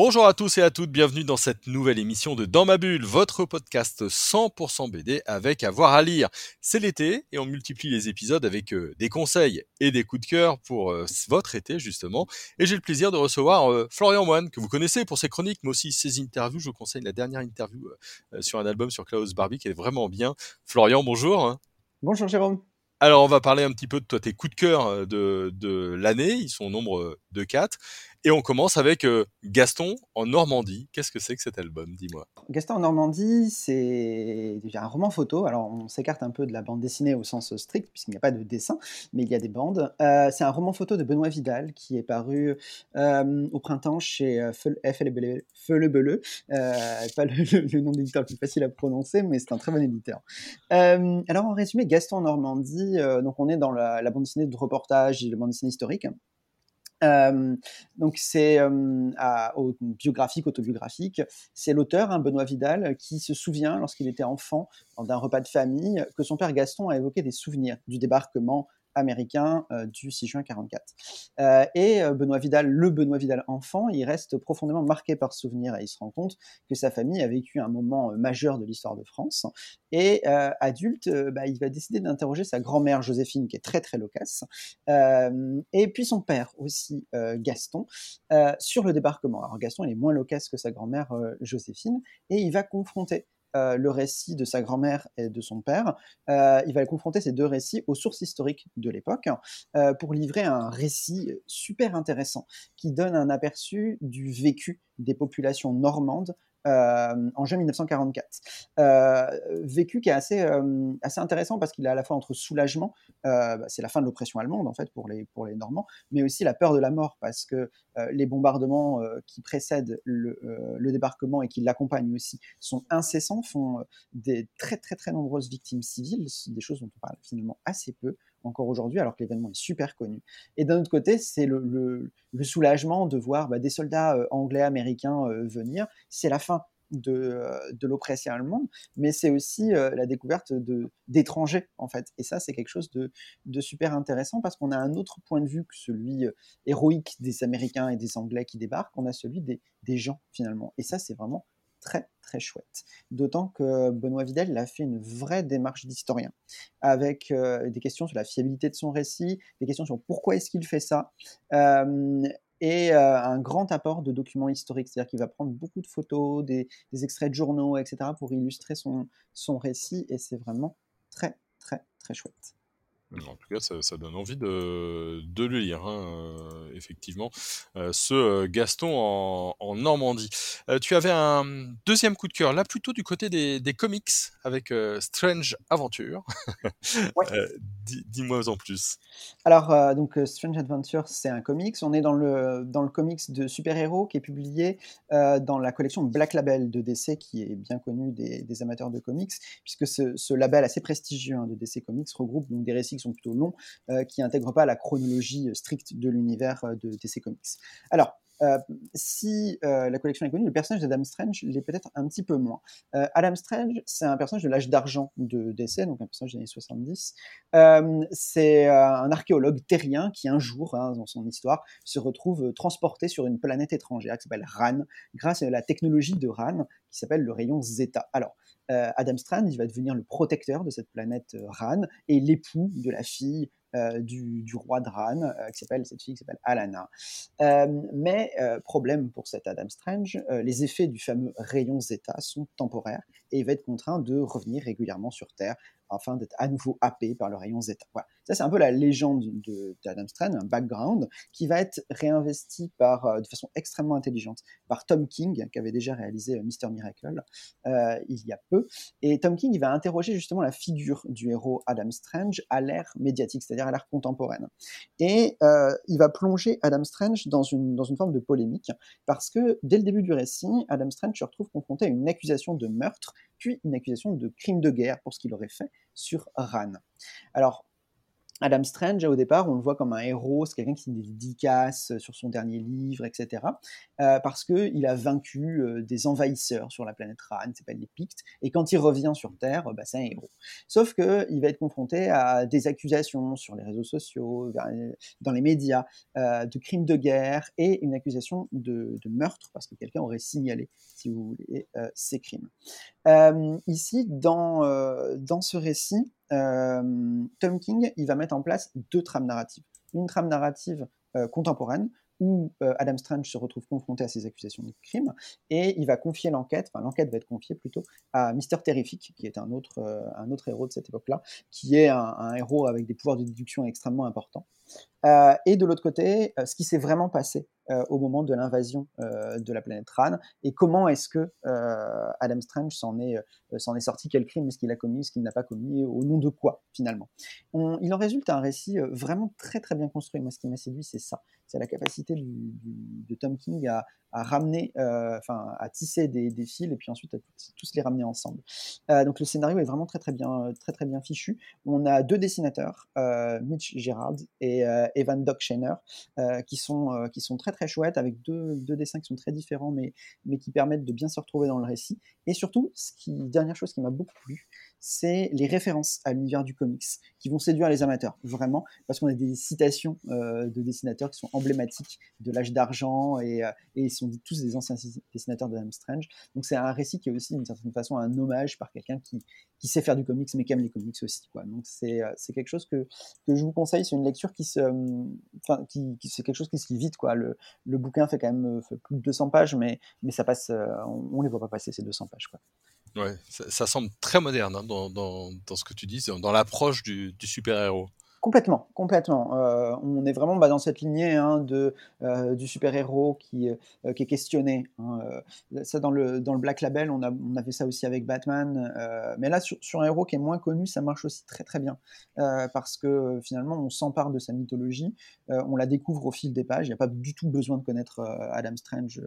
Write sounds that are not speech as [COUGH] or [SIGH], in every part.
Bonjour à tous et à toutes, bienvenue dans cette nouvelle émission de Dans ma bulle, votre podcast 100% BD avec avoir à lire. C'est l'été et on multiplie les épisodes avec euh, des conseils et des coups de cœur pour euh, votre été justement. Et j'ai le plaisir de recevoir euh, Florian Moine, que vous connaissez pour ses chroniques, mais aussi ses interviews. Je vous conseille la dernière interview sur un album sur Klaus Barbie qui est vraiment bien. Florian, bonjour. Bonjour Jérôme. Alors on va parler un petit peu de toi, tes coups de cœur de, de l'année, ils sont au nombre de quatre. Et on commence avec euh, Gaston en Normandie. Qu'est-ce que c'est que cet album Dis-moi? Gaston en Normandie, c'est un roman photo. Alors, on s'écarte un peu de la bande dessinée au sens strict, puisqu'il n'y a pas de dessin, mais il y a des bandes. Euh, c'est un roman photo de Benoît Vidal qui est paru euh, au printemps chez Feu le Beleu. pas le, nom d'éditeur le plus facile à prononcer, mais c'est un très bon éditeur. alors, en résumé, Gaston en Normandie, donc on est dans la, la bande dessinée de reportage et la bande dessinée historique donc c'est biographique, autobiographique. C'est l'auteur, hein, Benoît Vidal, qui se souvient, lorsqu'il était enfant, d'un repas de famille, que son père Gaston a évoqué des souvenirs du débarquement américain euh, du 6 juin 44. Euh, et euh, Benoît Vidal, le Benoît Vidal enfant, il reste profondément marqué par ce souvenir et il se rend compte que sa famille a vécu un moment majeur de l'histoire de France. Et adulte, bah, il va décider d'interroger sa grand-mère Joséphine, qui est très très loquace, et puis son père aussi, Gaston, sur le débarquement. Alors Gaston, il est moins loquace que sa grand-mère Joséphine, et il va confronter euh, le récit de sa grand-mère et de son père. Euh, il va confronter ces deux récits aux sources historiques de l'époque euh, pour livrer un récit super intéressant qui donne un aperçu du vécu des populations normandes euh, en juin 1944. Euh, vécu qui est assez, euh, assez intéressant parce qu'il est à la fois entre soulagement, bah, c'est la fin de l'oppression allemande en fait pour les, pour les Normands, mais aussi la peur de la mort parce que les bombardements qui précèdent le, le, débarquement et qui l'accompagnent aussi sont incessants, font des très très très nombreuses victimes civiles, des choses dont on parle finalement assez peu encore aujourd'hui, alors que l'événement est super connu. Et d'un autre côté, c'est le, soulagement de voir bah, des soldats euh, anglais, américains euh, venir. C'est la fin de, euh, de l'oppression allemande, mais c'est aussi la découverte d'étrangers, en fait. Et ça, c'est quelque chose de, super intéressant parce qu'on a un autre point de vue que celui héroïque des Américains et des Anglais qui débarquent, on a celui des gens, finalement. Et ça, c'est vraiment très très chouette. D'autant que Benoît Vidal a fait une vraie démarche d'historien, avec euh, des questions sur la fiabilité de son récit, des questions sur pourquoi est-ce qu'il fait ça, euh, et euh, un grand apport de documents historiques, c'est-à-dire qu'il va prendre beaucoup de photos, des, des, extraits de journaux, etc., pour illustrer son, son récit, et c'est vraiment très très très chouette. En tout cas, ça, donne envie de, de le lire, hein, euh, effectivement. Euh, ce euh, Gaston en, Normandie. tu avais un deuxième coup de cœur, là plutôt du côté des, des comics, avec Strange Adventure. [LAUGHS] Dis-moi en plus. Alors, donc Strange Adventure, c'est un comics. On est dans le, comics de super-héros qui est publié dans la collection Black Label de DC, qui est bien connu des, amateurs de comics, puisque ce, label assez prestigieux hein, de DC Comics regroupe donc des récits qui sont plutôt longs, euh, qui n'intègrent pas la chronologie euh, stricte de l'univers euh, de DC Comics. Alors, si la collection est connue, le personnage d'Adam Strange l'est peut-être un petit peu moins. Adam Strange, c'est un personnage de l'âge d'argent de DC, donc un personnage des années 70. c'est un archéologue terrien qui, un jour, hein, dans son histoire, se retrouve transporté sur une planète étrangère qui s'appelle Ran, grâce à la technologie de Ran, qui s'appelle le rayon Zeta. Alors, euh, Adam Strand, il va devenir le protecteur de cette planète euh, Ran et l'époux de la fille euh, du, roi de Ran, qui s'appelle cette fille qui s'appelle Alana. mais problème pour cet Adam Strange, les effets du fameux rayon Zeta sont temporaires et va être contraint de revenir régulièrement sur Terre afin d'être à nouveau happé par le rayon Zeta. Voilà. Ça, c'est un peu la légende d'Adam Strand, un background qui va être réinvesti par, euh, de façon extrêmement intelligente par Tom King, qui avait déjà réalisé euh, Mister Miracle euh, il y a peu. Et Tom King, il va interroger justement la figure du héros Adam Strange à l'ère médiatique, c'est-à-dire à l'ère contemporaine. Et il va plonger Adam Strange dans une forme de polémique, parce que dès le début du récit, Adam Strange se retrouve confronté à une accusation de meurtre, puis une accusation de crime de guerre pour ce qu'il aurait fait sur Ran. Alors, Adam Strange, au départ, on le voit comme un héros, c'est quelqu'un qui fait des dédicaces sur son dernier livre, etc. Euh, parce qu'il a vaincu euh, des envahisseurs sur la planète Ran, pas les Pictes, et quand il revient sur Terre, bah, c'est un héros. Sauf qu'il va être confronté à des accusations sur les réseaux sociaux, dans les médias, euh, de crimes de guerre et une accusation de, de meurtre, parce que quelqu'un aurait signalé, si vous voulez, euh, ces crimes. Euh, ici, dans, euh, dans ce récit, Tom King, il va mettre en place deux trames narratives. Une trame narrative contemporaine, où Adam Strange se retrouve confronté à ces accusations de crime, et il va confier l'enquête, enfin l'enquête va être confiée plutôt à Mister Terrific, qui est un autre, un autre héros de cette époque-là, qui est un, héros avec des pouvoirs de déduction extrêmement importants. Euh, et de l'autre côté, ce qui s'est vraiment passé euh, au moment de l'invasion euh, de la planète Ran et comment est-ce que Adam Strange s'en est, sorti, quel crime est-ce qu'il a commis, ce qu'il n'a pas commis, au nom de quoi finalement. Il en résulte un récit vraiment très très bien construit. Moi, ce qui m'a séduit, c'est ça, c'est la capacité de Tom King à, ramener, enfin à tisser des, des, fils et puis ensuite à tous les ramener ensemble. donc le scénario est vraiment très très bien, très très bien fichu. On a deux dessinateurs, Mitch Gerard et Evan Doc euh, qui, sont, euh, qui sont très très chouettes, avec deux, deux, dessins qui sont très différents, mais, mais qui permettent de bien se retrouver dans le récit. Et surtout, dernière chose qui m'a beaucoup plu, c'est les références à l'univers du comics qui vont séduire les amateurs, vraiment, parce qu'on a des citations euh, de dessinateurs qui sont emblématiques de l'âge d'argent et, et, ils sont tous des anciens dessinateurs de Adam Strange. Donc c'est un récit qui est aussi d'une certaine façon un hommage par quelqu'un qui, qui sait faire du comics mais qui aime les comics aussi. Quoi. Donc c'est, c'est quelque chose que, que je vous conseille, c'est une lecture qui se, enfin qui, c'est quelque chose qui se lit vite. Quoi. Le, le bouquin fait quand même fait plus de 200 pages, mais, mais ça passe, on, on les voit pas passer ces 200 pages. Quoi. Ouais, ça, semble très moderne hein, dans, dans, ce que tu dis, dans, l'approche du, du super-héros. Complètement, complètement. Euh, on est vraiment bah, dans cette lignée hein, de, euh, du super-héros qui, euh, qui est questionné. Hein. Ça, dans le, dans le Black Label, on a, on a fait ça aussi avec Batman. Mais là, sur, sur, un héros qui est moins connu, ça marche aussi très très bien. Parce que finalement, on s'empare de sa mythologie, on la découvre au fil des pages. Il n'y a pas du tout besoin de connaître Adam Strange,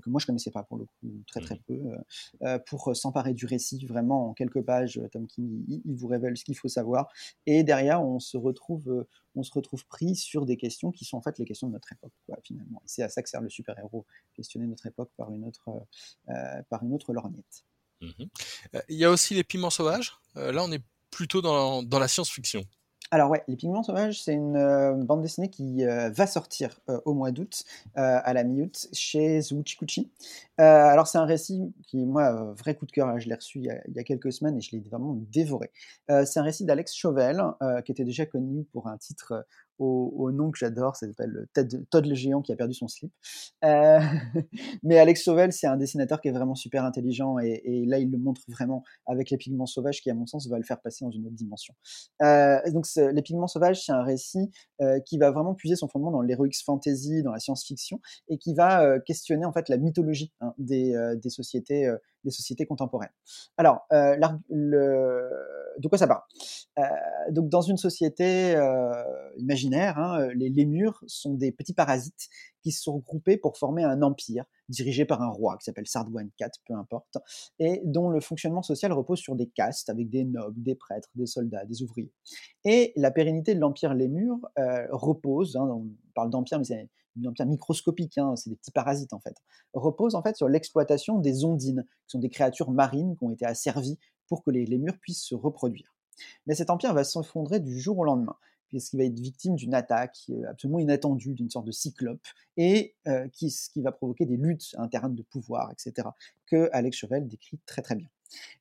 que moi je ne connaissais pas pour le coup, très très peu, pour s'emparer du récit. Vraiment, en quelques pages, Tom King, il, il vous révèle ce qu'il faut savoir. Et derrière, on se retrouve retrouve, on se retrouve pris sur des questions qui sont en fait les questions de notre époque, finalement. C'est à ça que sert le super-héros, questionner notre époque par une autre, euh, par une autre lorgnette. Mmh Il y a aussi les piments sauvages. Euh, là, on est plutôt dans, dans la science-fiction. Alors ouais, Les Pigments Sauvages, c'est une euh, bande dessinée qui euh, va sortir euh, au mois d'août, à la mi-août, chez Zuchikuchi. alors c'est un récit qui, moi, vrai coup de cœur, hein, je l'ai reçu il y, a, il y, a, quelques semaines et je l'ai vraiment dévoré. c'est un récit d'Alex Chauvel, qui était déjà connu pour un titre au, au, nom que j'adore, ça s'appelle Todd le géant qui a perdu son slip. Euh, [LAUGHS] mais Alex Sauvel, c'est un dessinateur qui est vraiment super intelligent et, là, il le montre vraiment avec Les Pigments Sauvages qui, à mon sens, va le faire passer dans une autre dimension. Euh, donc, Les Pigments Sauvages, c'est un récit euh, qui va vraiment puiser son fondement dans l'heroic fantasy, dans la science-fiction et qui va euh, questionner en fait la mythologie hein, euh, des, sociétés sociétés contemporaines. Alors, euh, de quoi ça parle? Euh, Donc, dans une société euh, imaginaire, hein, les lémurs sont des petits parasites qui se sont regroupés pour former un empire dirigé par un roi qui s'appelle Sardouane IV, peu importe, et dont le fonctionnement social repose sur des castes avec des nobles, des prêtres, des soldats, des ouvriers. Et la pérennité de l'empire lémur euh, repose, hein, on parle d'empire, mais c'est un empire microscopique, hein, c'est des petits parasites en fait, repose en fait sur l'exploitation des ondines, qui sont des créatures marines qui ont été asservies pour que les lémurs puissent se reproduire. Mais cet empire va s'effondrer du jour au lendemain puisqu'il va être victime d'une attaque absolument inattendue, d'une sorte de cyclope, et euh, qui, va provoquer des luttes internes de pouvoir, etc., que Alex Chevel décrit très très bien.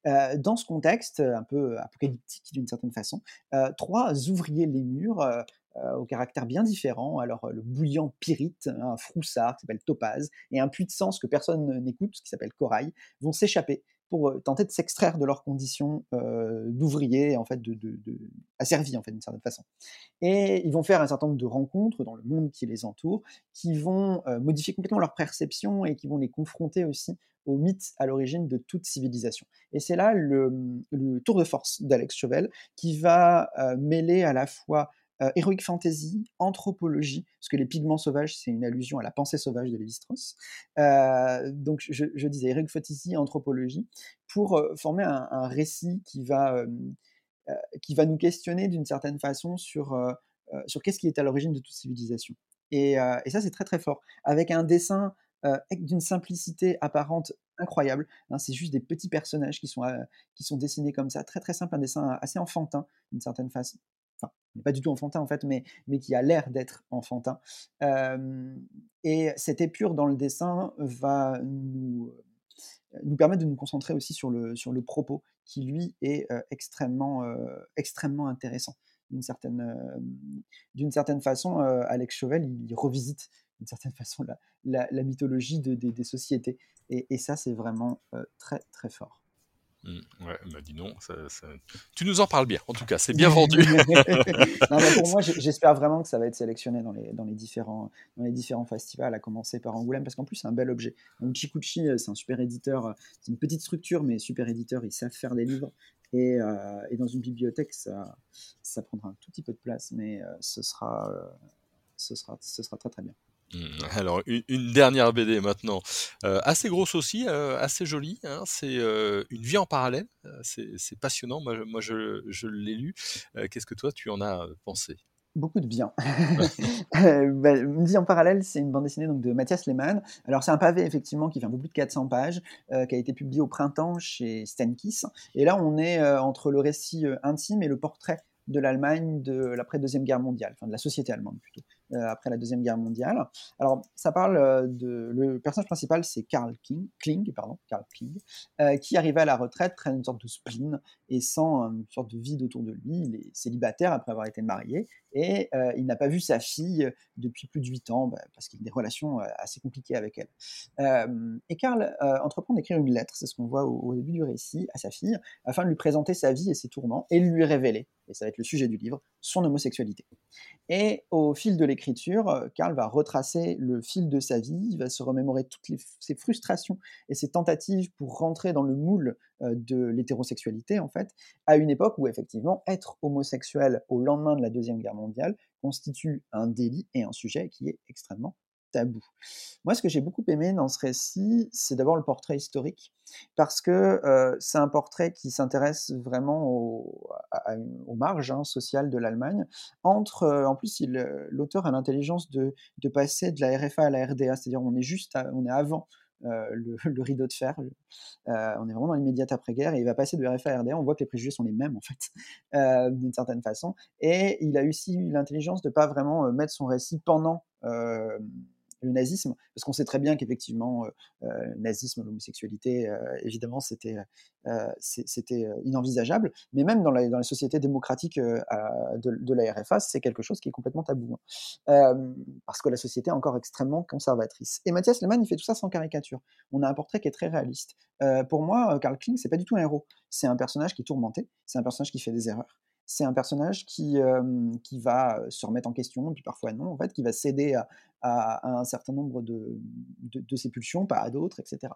Euh, dans ce contexte un peu apocalyptique d'une certaine façon, euh, trois ouvriers euh, au caractère bien différent, alors le bouillant Pyrite, un froussard qui s'appelle Topaz, et un puits de sens que personne n'écoute, qui s'appelle Corail, vont s'échapper pour tenter de s'extraire de leurs conditions d'ouvriers, en fait, de, de, asservis, en fait, d'une certaine façon. Et ils vont faire un certain nombre de rencontres dans le monde qui les entoure, qui vont modifier complètement leur perception et qui vont les confronter aussi au mythe à l'origine de toute civilisation. Et c'est là le, tour de force d'Alex Chauvel, qui va mêler à la fois euh, Heroic Fantasy, anthropologie, parce que les pigments sauvages, c'est une allusion à la pensée sauvage de Lévi-Strauss. Euh, donc je, disais Heroic Fantasy, anthropologie, pour euh, former un, récit qui va qui va nous questionner d'une certaine façon sur, sur qu'est-ce qui est à l'origine de toute civilisation. Et, et ça, c'est très très fort. Avec un dessin d'une simplicité apparente incroyable. Hein, c'est juste des petits personnages qui sont, qui sont dessinés comme ça, très très simple, un dessin assez enfantin d'une certaine façon. Pas du tout enfantin en fait, mais, mais qui a l'air d'être enfantin. et cette épure dans le dessin va nous, nous permettre de nous concentrer aussi sur le, sur le propos, qui lui est extrêmement, extrêmement intéressant. D'une certaine, d'une certaine façon, Alex Chauvel, il revisite d'une certaine [LAUGHS] façon la, la, mythologie de, des sociétés. Et ça, c'est vraiment très, très fort. Mmh, ouais, m'a dit non. Ça, Tu nous en parles bien, en tout cas, c'est bien [LAUGHS] vendu. non, pour [LAUGHS] moi, j'espère vraiment que ça va être sélectionné dans les, dans les, différents, dans les différents festivals, à commencer par Angoulême, parce qu'en plus, c'est un bel objet. Donc, Chikuchi, c'est un super éditeur, c'est une petite structure, mais super éditeur, ils savent faire des livres. Et, euh, et dans une bibliothèque, ça, ça prendra un tout petit peu de place, mais euh, ce, sera, euh, ce, sera, ce sera très très bien. Mmh, alors, une, dernière BD maintenant, euh, assez grosse aussi, euh, assez jolie. Hein, c'est euh, Une vie en parallèle. c'est passionnant. Moi, moi je, je l'ai lu. Qu'est-ce que toi, tu en as pensé? Beaucoup de bien. [LAUGHS] Bah, une vie en parallèle, c'est une bande dessinée donc, de Mathias Lehmann. Alors, c'est un pavé, effectivement, qui fait un peu plus de 400 pages, qui a été publié au printemps chez Stenkiss. Et là, on est entre le récit intime et le portrait de l'Allemagne de l'après-deuxième guerre mondiale, enfin de la société allemande plutôt. Euh, après la Deuxième Guerre mondiale. Alors, ça parle euh, de... Le personnage principal, c'est Karl King, Kling, pardon, Karl euh, qui arrivé à la retraite traîne une sorte de spleen et sent une sorte de vide autour de lui. Il est célibataire après avoir été marié et il n'a pas vu sa fille depuis plus de huit ans bah, parce qu'il a des relations assez compliquées avec elle. et Karl entreprend d'écrire une lettre, c'est ce qu'on voit au, début du récit, à sa fille, afin de lui présenter sa vie et ses tourments et lui révéler, et ça va être le sujet du livre, son homosexualité. Et au fil de l'écriture, Karl va retracer le fil de sa vie, il va se remémorer toutes ses frustrations et ses tentatives pour rentrer dans le moule de l'hétérosexualité, en fait, à une époque où effectivement être homosexuel au lendemain de la Deuxième Guerre mondiale constitue un délit et un sujet qui est extrêmement tabou. Moi, ce que j'ai beaucoup aimé dans ce récit, c'est d'abord le portrait historique, parce que c'est un portrait qui s'intéresse vraiment au, aux marges hein, sociales de l'Allemagne. Entre, en plus, l'auteur a l'intelligence de, de, passer de la RFA à la RDA, c'est-à-dire on est juste, on est avant [LAUGHS] le, rideau de fer. on est vraiment dans l'immédiate après-guerre et il va passer de RFA à. On voit que les préjugés sont les mêmes en fait, [LAUGHS] d'une certaine façon. Et il a aussi eu l'intelligence de ne pas vraiment mettre son récit pendant le nazisme, parce qu'on sait très bien qu'effectivement, euh, euh, le nazisme, l'homosexualité, euh, évidemment, c'était c'était inenvisageable, mais même dans la, dans les sociétés démocratiques de, la RFA, c'est quelque chose qui est complètement tabou, hein. parce que la société est encore extrêmement conservatrice. Et Mathias Lehmann, il fait tout ça sans caricature. On a un portrait qui est très réaliste. pour moi, Karl Kling, c'est pas du tout un héros. C'est un personnage qui est tourmenté, c'est un personnage qui fait des erreurs c'est un personnage qui, qui va se remettre en question, puis parfois non, en fait, qui va céder à, un certain nombre de, de, ses pulsions, pas à d'autres, etc.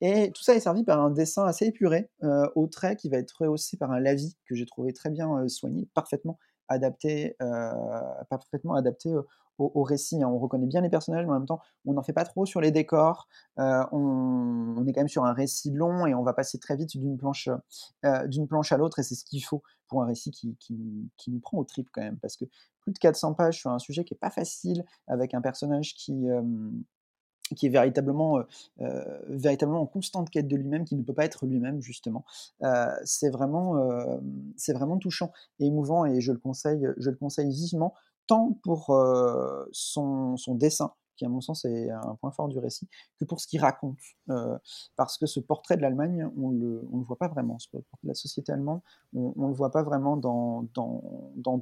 Et tout ça est servi par un dessin assez épuré, au trait qui va être rehaussé par un lavis que j'ai trouvé très bien soigné, parfaitement adapté, parfaitement adapté au, récit. Hein. On reconnaît bien les personnages, mais en même temps, on n'en fait pas trop sur les décors. on, est quand même sur un récit long et on va passer très vite d'une planche, planche à l'autre, et c'est ce qu'il faut pour un récit qui, nous prend au trip quand même, parce que plus de 400 pages sur un sujet qui est pas facile, avec un personnage qui qui est véritablement, véritablement en constante quête de lui-même, qui ne peut pas être lui-même justement. c'est vraiment, vraiment touchant et émouvant et je le conseille, je le conseille vivement tant pour son, dessin, qui à mon sens est un point fort du récit, que pour ce qu'il raconte. parce que ce portrait de l'Allemagne, on ne le, voit pas vraiment, la société allemande, on ne le voit pas vraiment dans d'autres dans,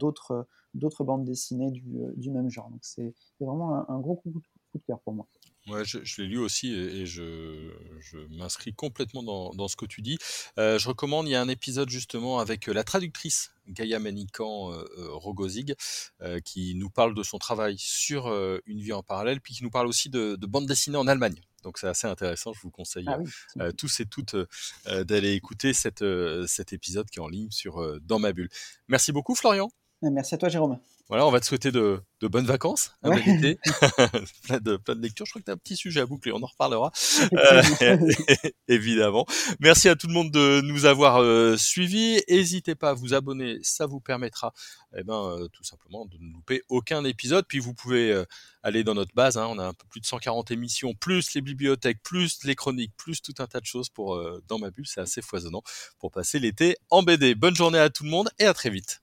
d'autres bandes dessinées du, même genre. Donc c'est vraiment un, un gros coup, coup de cœur pour moi. Ouais, je, l'ai lu aussi et, je, m'inscris complètement dans, ce que tu dis. Euh, je recommande, il y a un épisode justement avec euh, la traductrice Gaïa Manikan euh, Rogozig qui nous parle de son travail sur une vie en parallèle, puis qui nous parle aussi de, bande dessinée en Allemagne. Donc c'est assez intéressant, je vous conseille ah tous et toutes d'aller écouter cette, cet épisode qui est en ligne sur Dans ma bulle. Merci beaucoup Florian. Merci à toi, Jérôme. Voilà, on va te souhaiter de, de bonnes vacances, un Ouais. bel été, [LAUGHS] [LAUGHS] plein, de, plein de lectures. Je crois que tu as un petit sujet à boucler, on en reparlera euh, [LAUGHS] évidemment. Merci à tout le monde de nous avoir euh, suivis. N'hésitez pas à vous abonner, ça vous permettra eh ben, euh, tout simplement de ne louper aucun épisode. Puis vous pouvez aller dans notre base, hein, on a un peu plus de 140 émissions, plus les bibliothèques, plus les chroniques, plus tout un tas de choses pour dans ma bulle, c'est assez foisonnant pour passer l'été en BD. Bonne journée à tout le monde et à très vite.